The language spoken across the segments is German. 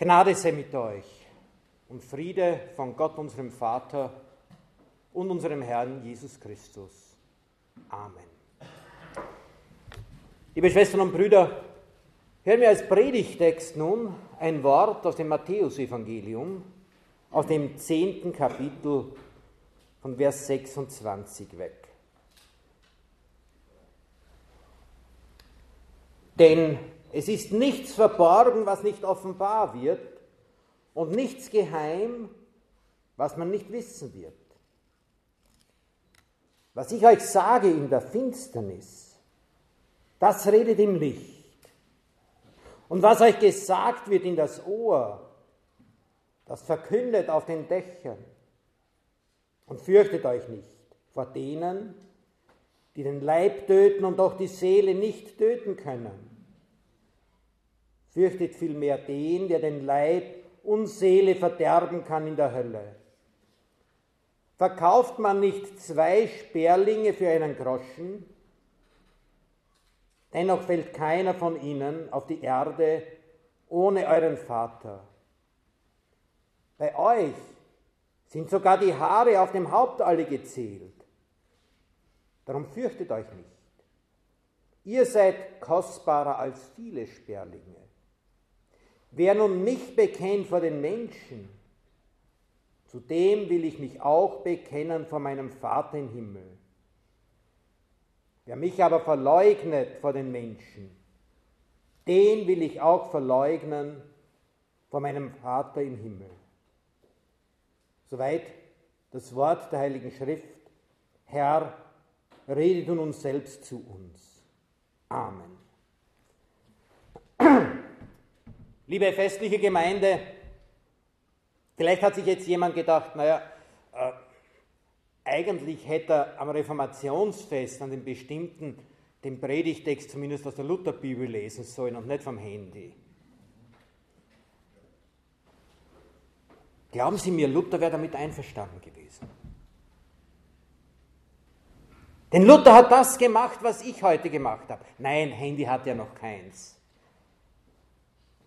Gnade sei mit euch und Friede von Gott, unserem Vater und unserem Herrn Jesus Christus. Amen. Liebe Schwestern und Brüder, hören wir als Predigtext nun ein Wort aus dem Matthäusevangelium, aus dem zehnten Kapitel von Vers 26 weg. Denn es ist nichts verborgen, was nicht offenbar wird, und nichts geheim, was man nicht wissen wird. Was ich euch sage in der Finsternis, das redet im Licht. Und was euch gesagt wird in das Ohr, das verkündet auf den Dächern. Und fürchtet euch nicht vor denen, die den Leib töten und doch die Seele nicht töten können Fürchtet vielmehr den, der den Leib und Seele verderben kann in der Hölle. Verkauft man nicht zwei Sperlinge für einen Groschen? Dennoch fällt keiner von ihnen auf die Erde ohne euren Vater. Bei euch sind sogar die Haare auf dem Haupt alle gezählt. Darum fürchtet euch nicht. Ihr seid kostbarer als viele Sperlinge. Wer nun mich bekennt vor den Menschen, zu dem will ich mich auch bekennen vor meinem Vater im Himmel. Wer mich aber verleugnet vor den Menschen, den will ich auch verleugnen vor meinem Vater im Himmel. Soweit das Wort der Heiligen Schrift. Herr, rede du nun selbst zu uns. Amen. Liebe festliche Gemeinde, vielleicht hat sich jetzt jemand gedacht, naja, äh, eigentlich hätte er am Reformationsfest, an dem bestimmten, den Predigtext zumindest aus der Lutherbibel lesen sollen und nicht vom Handy. Glauben Sie mir, Luther wäre damit einverstanden gewesen. Denn Luther hat das gemacht, was ich heute gemacht habe. Nein, Handy hat ja noch keins.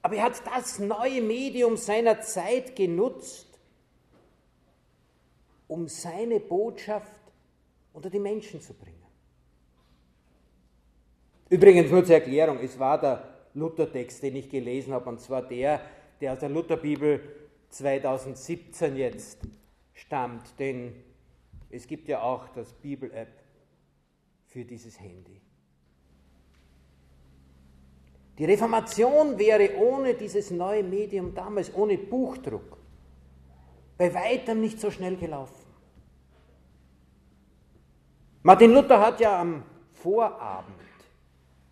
Aber er hat das neue Medium seiner Zeit genutzt, um seine Botschaft unter die Menschen zu bringen. Übrigens nur zur Erklärung, es war der Luthertext, den ich gelesen habe, und zwar der, der aus der Lutherbibel 2017 jetzt stammt, denn es gibt ja auch das Bibel-App für dieses Handy. Die Reformation wäre ohne dieses neue Medium damals, ohne Buchdruck, bei weitem nicht so schnell gelaufen. Martin Luther hat ja am Vorabend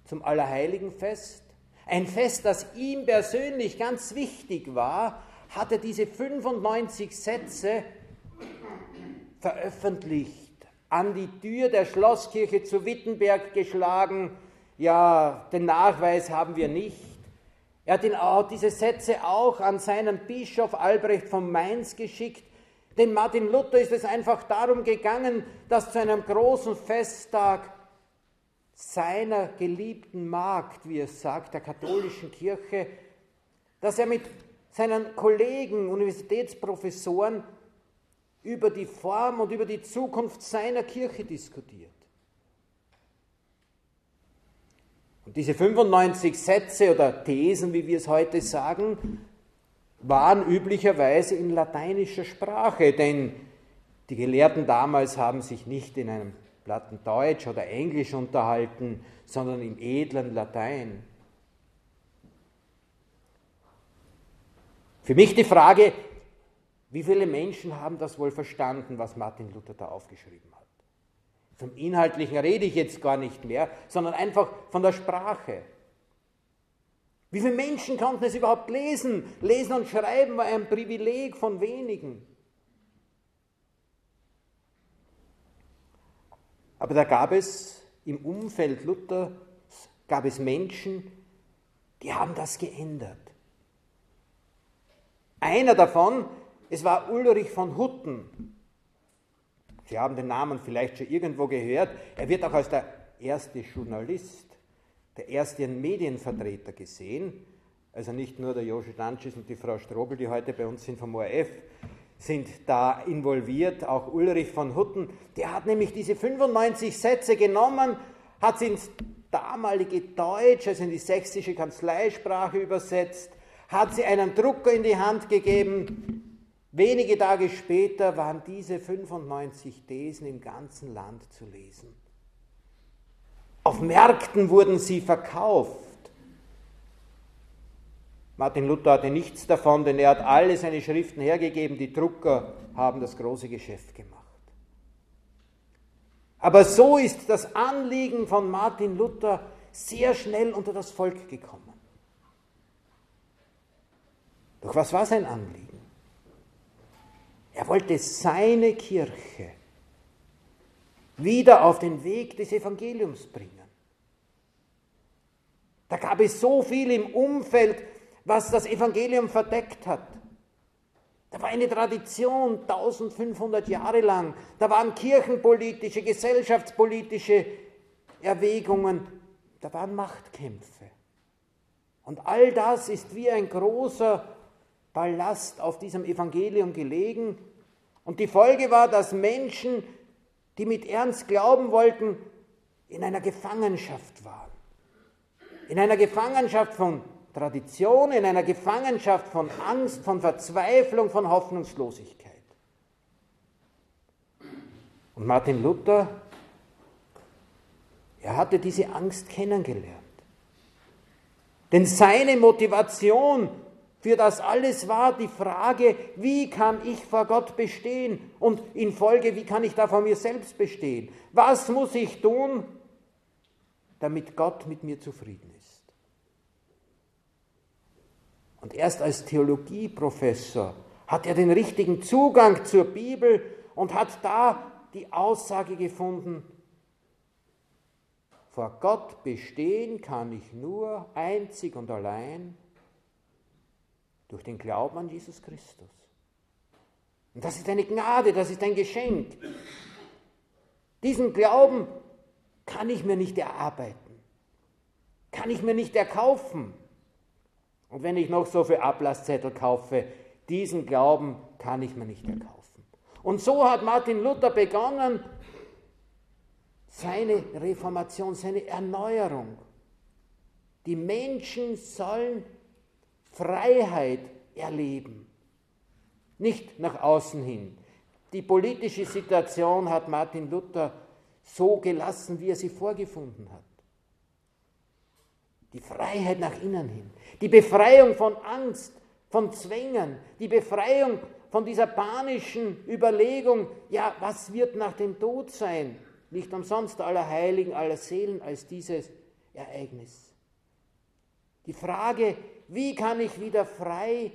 zum Allerheiligenfest, ein Fest, das ihm persönlich ganz wichtig war, hat er diese 95 Sätze veröffentlicht, an die Tür der Schlosskirche zu Wittenberg geschlagen, ja, den Nachweis haben wir nicht. Er hat, ihn auch, diese Sätze auch an seinen Bischof Albrecht von Mainz geschickt. Denn Martin Luther ist es einfach darum gegangen, dass zu einem großen Festtag seiner geliebten Magd, wie er sagt, der katholischen Kirche, dass er mit seinen Kollegen, Universitätsprofessoren über die Form und über die Zukunft seiner Kirche diskutiert. Und diese 95 Sätze oder Thesen, wie wir es heute sagen, waren üblicherweise in lateinischer Sprache, denn die Gelehrten damals haben sich nicht in einem platten Deutsch oder Englisch unterhalten, sondern im edlen Latein. Für mich die Frage, wie viele Menschen haben das wohl verstanden, was Martin Luther da aufgeschrieben hat? Vom Inhaltlichen rede ich jetzt gar nicht mehr, sondern einfach von der Sprache. Wie viele Menschen konnten es überhaupt lesen? Lesen und Schreiben war ein Privileg von wenigen. Aber da gab es im Umfeld Luthers, gab es Menschen, die haben das geändert. Einer davon, es war Ulrich von Hutten. Sie haben den Namen vielleicht schon irgendwo gehört. Er wird auch als der erste Journalist, der erste Medienvertreter gesehen. also nicht nur der Joshi Danschis und die Frau Strobel, die heute bei uns sind vom ORF, sind da involviert, auch Ulrich von Hutten, der hat nämlich diese 95 Sätze genommen, hat sie ins damalige Deutsch, also in die sächsische Kanzleisprache übersetzt, hat sie einem Drucker in die Hand gegeben. Wenige Tage später waren diese 95 Thesen im ganzen Land zu lesen. Auf Märkten wurden sie verkauft. Martin Luther hatte nichts davon, denn er hat alle seine Schriften hergegeben. Die Drucker haben das große Geschäft gemacht. Aber so ist das Anliegen von Martin Luther sehr schnell unter das Volk gekommen. Doch was war sein Anliegen? Er wollte seine Kirche wieder auf den Weg des Evangeliums bringen. Da gab es so viel im Umfeld, was das Evangelium verdeckt hat. Da war eine Tradition 1500 Jahre lang. Da waren kirchenpolitische, gesellschaftspolitische Erwägungen. Da waren Machtkämpfe. Und all das ist wie ein großer Ballast auf diesem Evangelium gelegen. Und die Folge war, dass Menschen, die mit Ernst glauben wollten, in einer Gefangenschaft waren. In einer Gefangenschaft von Tradition, in einer Gefangenschaft von Angst, von Verzweiflung, von Hoffnungslosigkeit. Und Martin Luther, er hatte diese Angst kennengelernt. Denn seine Motivation für das alles war die Frage, wie kann ich vor Gott bestehen und in Folge, wie kann ich da vor mir selbst bestehen? Was muss ich tun, damit Gott mit mir zufrieden ist? Und erst als Theologieprofessor hat er den richtigen Zugang zur Bibel und hat da die Aussage gefunden, vor Gott bestehen kann ich nur einzig und allein durch den Glauben an Jesus Christus. Und das ist eine Gnade, das ist ein Geschenk. Diesen Glauben kann ich mir nicht erarbeiten, kann ich mir nicht erkaufen. Und wenn ich noch so viele Ablasszettel kaufe, diesen Glauben kann ich mir nicht erkaufen. Und so hat Martin Luther begonnen, seine Reformation, seine Erneuerung. Die Menschen sollen Freiheit erleben, nicht nach außen hin. Die politische Situation hat Martin Luther so gelassen, wie er sie vorgefunden hat. Die Freiheit nach innen hin. Die Befreiung von Angst, von Zwängen. Die Befreiung von dieser panischen Überlegung, ja, was wird nach dem Tod sein? Nicht umsonst aller Heiligen, aller Seelen als dieses Ereignis. Die Frage, wie kann ich wieder frei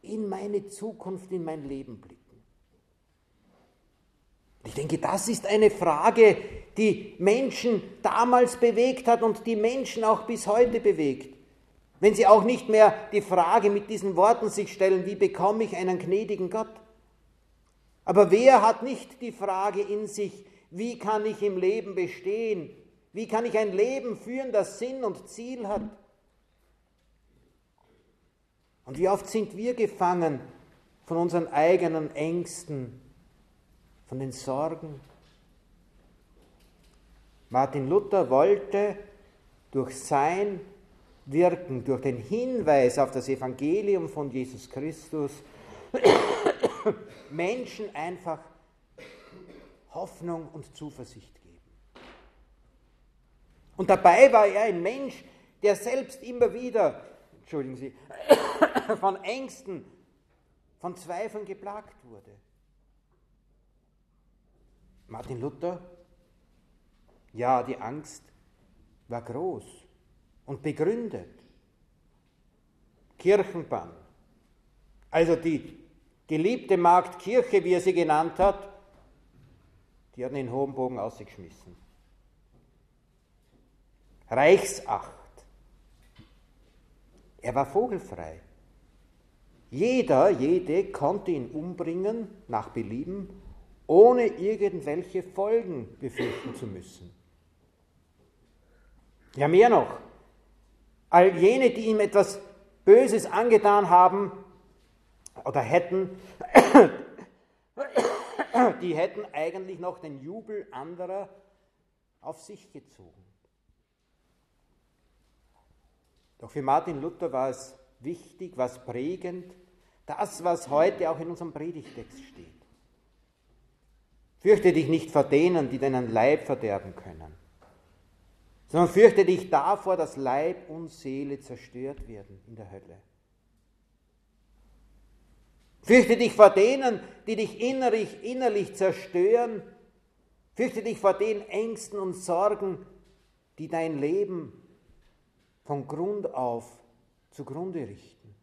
in meine Zukunft, in mein Leben blicken? Ich denke, das ist eine Frage, die Menschen damals bewegt hat und die Menschen auch bis heute bewegt. Wenn sie auch nicht mehr die Frage mit diesen Worten sich stellen, wie bekomme ich einen gnädigen Gott? Aber wer hat nicht die Frage in sich, wie kann ich im Leben bestehen? Wie kann ich ein Leben führen, das Sinn und Ziel hat? Und wie oft sind wir gefangen von unseren eigenen Ängsten, von den Sorgen, Martin Luther wollte durch sein Wirken, durch den Hinweis auf das Evangelium von Jesus Christus Menschen einfach Hoffnung und Zuversicht geben. Und dabei war er ein Mensch, der selbst immer wieder, entschuldigen Sie, von Ängsten, von Zweifeln geplagt wurde. Martin Luther ja, die Angst war groß und begründet. Kirchenbann. Also die geliebte Magd Kirche, wie er sie genannt hat, die hat ihn in hohem Bogen ausgeschmissen. Reichsacht. Er war vogelfrei. Jeder, jede konnte ihn umbringen nach Belieben, ohne irgendwelche Folgen befürchten zu müssen. Ja, mehr noch. All jene, die ihm etwas Böses angetan haben oder hätten, die hätten eigentlich noch den Jubel anderer auf sich gezogen. Doch für Martin Luther war es wichtig, was prägend, das, was heute auch in unserem Predigtext steht. Fürchte dich nicht vor denen, die deinen Leib verderben können, sondern fürchte dich davor, dass Leib und Seele zerstört werden in der Hölle. Fürchte dich vor denen, die dich innerlich, innerlich zerstören. Fürchte dich vor den Ängsten und Sorgen, die dein Leben von Grund auf zugrunde richten.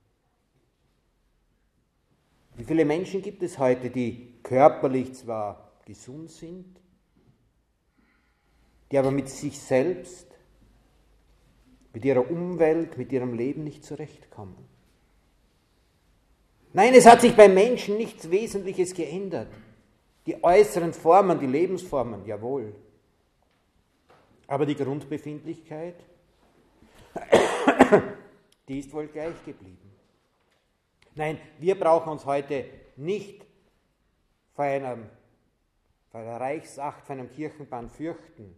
Wie viele Menschen gibt es heute, die körperlich zwar gesund sind, die aber mit sich selbst, mit ihrer Umwelt, mit ihrem Leben nicht zurechtkommen? Nein, es hat sich beim Menschen nichts Wesentliches geändert. Die äußeren Formen, die Lebensformen, jawohl. Aber die Grundbefindlichkeit, die ist wohl gleich geblieben. Nein, wir brauchen uns heute nicht vor, einem, vor einer Reichsacht, vor einem Kirchenband fürchten.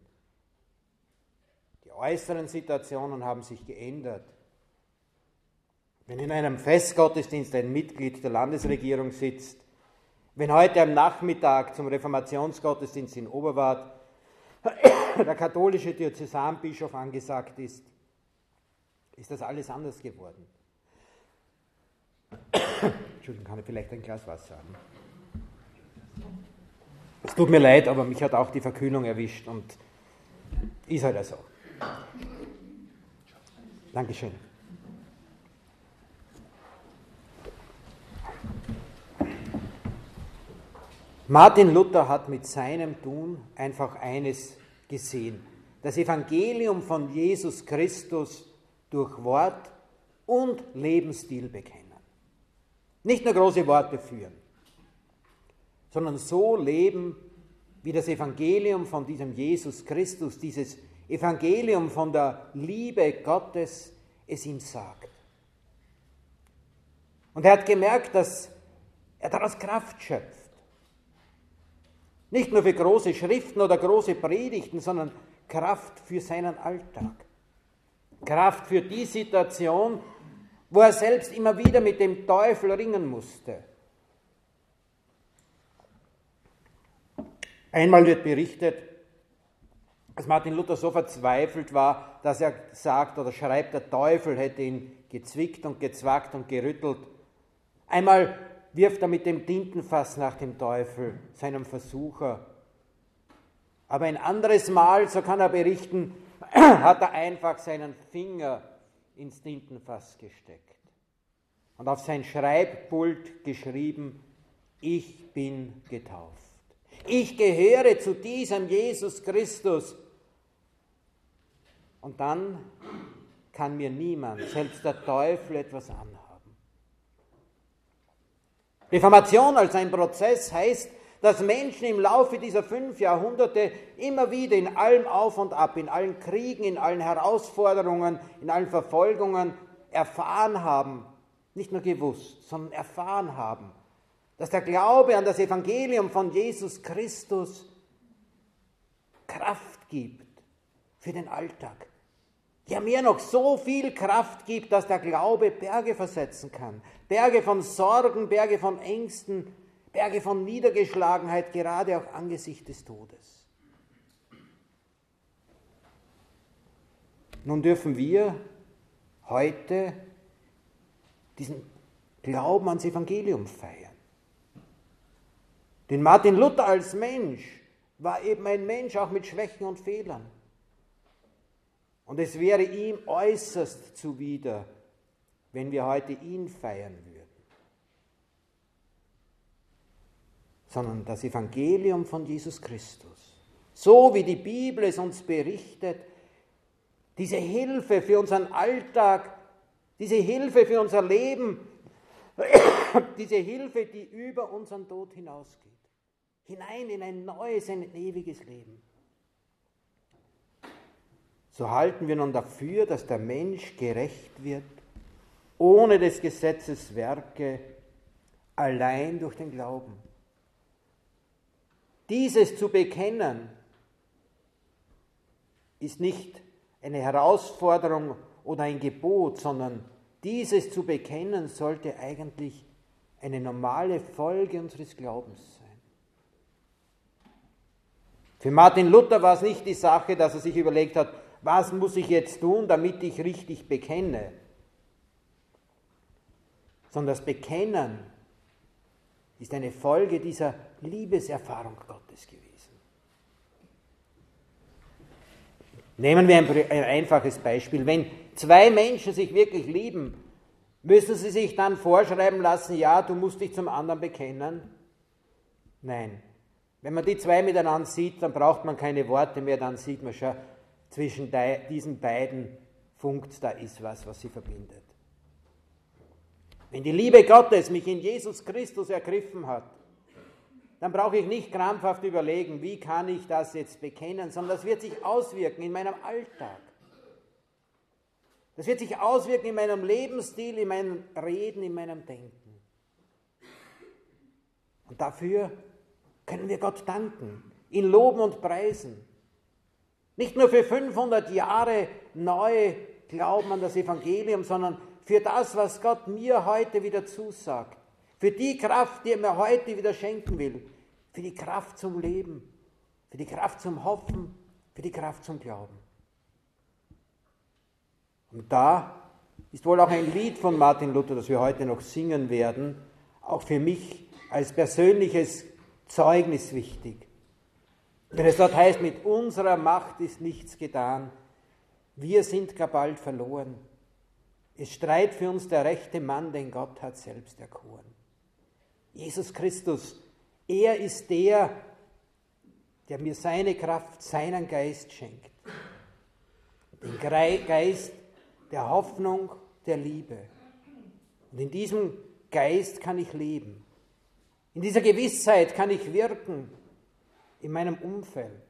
Die äußeren Situationen haben sich geändert. Wenn in einem Festgottesdienst ein Mitglied der Landesregierung sitzt, wenn heute am Nachmittag zum Reformationsgottesdienst in Oberwart der katholische Diözesanbischof angesagt ist, ist das alles anders geworden. Entschuldigung, kann ich vielleicht ein Glas Wasser haben? Es tut mir leid, aber mich hat auch die Verkühlung erwischt und ist halt so. Dankeschön. Martin Luther hat mit seinem Tun einfach eines gesehen. Das Evangelium von Jesus Christus durch Wort und Lebensstil bekennen. Nicht nur große Worte führen, sondern so leben, wie das Evangelium von diesem Jesus Christus, dieses Evangelium von der Liebe Gottes es ihm sagt. Und er hat gemerkt, dass er daraus Kraft schöpft. Nicht nur für große Schriften oder große Predigten, sondern Kraft für seinen Alltag. Kraft für die Situation, wo er selbst immer wieder mit dem Teufel ringen musste. Einmal wird berichtet, dass Martin Luther so verzweifelt war, dass er sagt oder schreibt, der Teufel hätte ihn gezwickt und gezwackt und gerüttelt. Einmal wirft er mit dem Tintenfass nach dem Teufel, seinem Versucher. Aber ein anderes Mal, so kann er berichten, hat er einfach seinen Finger ins Tintenfass gesteckt und auf sein Schreibpult geschrieben, ich bin getauft. Ich gehöre zu diesem Jesus Christus. Und dann kann mir niemand, selbst der Teufel, etwas anhaben. Reformation als ein Prozess heißt, dass Menschen im Laufe dieser fünf Jahrhunderte immer wieder in allem Auf und Ab, in allen Kriegen, in allen Herausforderungen, in allen Verfolgungen erfahren haben, nicht nur gewusst, sondern erfahren haben, dass der Glaube an das Evangelium von Jesus Christus Kraft gibt für den Alltag. Ja, mir noch so viel Kraft gibt, dass der Glaube Berge versetzen kann. Berge von Sorgen, Berge von Ängsten, Berge von Niedergeschlagenheit, gerade auch angesichts des Todes. Nun dürfen wir heute diesen Glauben ans Evangelium feiern. Denn Martin Luther als Mensch war eben ein Mensch auch mit Schwächen und Fehlern. Und es wäre ihm äußerst zuwider, wenn wir heute ihn feiern würden. Sondern das Evangelium von Jesus Christus. So wie die Bibel es uns berichtet, diese Hilfe für unseren Alltag, diese Hilfe für unser Leben, diese Hilfe, die über unseren Tod hinausgeht, hinein in ein neues, ein ewiges Leben. So halten wir nun dafür, dass der Mensch gerecht wird ohne des Gesetzes Werke, allein durch den Glauben. Dieses zu bekennen ist nicht eine Herausforderung oder ein Gebot, sondern dieses zu bekennen sollte eigentlich eine normale Folge unseres Glaubens sein. Für Martin Luther war es nicht die Sache, dass er sich überlegt hat, was muss ich jetzt tun, damit ich richtig bekenne, sondern das Bekennen ist eine Folge dieser Liebeserfahrung Gottes gewesen. Nehmen wir ein, ein einfaches Beispiel. Wenn zwei Menschen sich wirklich lieben, müssen sie sich dann vorschreiben lassen, ja, du musst dich zum anderen bekennen? Nein. Wenn man die zwei miteinander sieht, dann braucht man keine Worte mehr, dann sieht man schon, zwischen diesen beiden funkt, da ist was, was sie verbindet. Wenn die Liebe Gottes mich in Jesus Christus ergriffen hat, dann brauche ich nicht krampfhaft überlegen, wie kann ich das jetzt bekennen, sondern das wird sich auswirken in meinem Alltag. Das wird sich auswirken in meinem Lebensstil, in meinem Reden, in meinem Denken. Und dafür können wir Gott danken, ihn loben und preisen. Nicht nur für 500 Jahre neu Glauben an das Evangelium, sondern für das, was Gott mir heute wieder zusagt. Für die Kraft, die er mir heute wieder schenken will. Für die Kraft zum Leben. Für die Kraft zum Hoffen. Für die Kraft zum Glauben. Und da ist wohl auch ein Lied von Martin Luther, das wir heute noch singen werden, auch für mich als persönliches Zeugnis wichtig. Wenn es dort heißt, mit unserer Macht ist nichts getan, wir sind gar bald verloren. Es streit für uns der rechte Mann, den Gott hat selbst erkoren. Jesus Christus, er ist der, der mir seine Kraft, seinen Geist schenkt. Den Geist der Hoffnung, der Liebe. Und in diesem Geist kann ich leben. In dieser Gewissheit kann ich wirken in meinem Umfeld.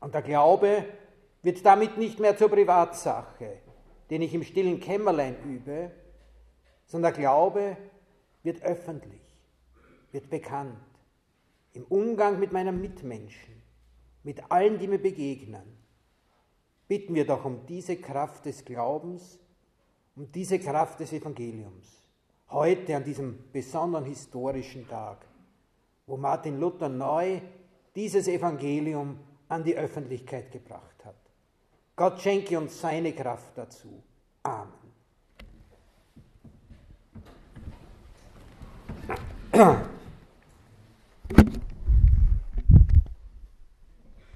Und der Glaube wird damit nicht mehr zur Privatsache den ich im stillen Kämmerlein übe, sondern der Glaube wird öffentlich, wird bekannt, im Umgang mit meinen Mitmenschen, mit allen, die mir begegnen. Bitten wir doch um diese Kraft des Glaubens, um diese Kraft des Evangeliums. Heute an diesem besonderen historischen Tag, wo Martin Luther neu dieses Evangelium an die Öffentlichkeit gebracht hat. Gott schenke uns seine Kraft dazu. Amen.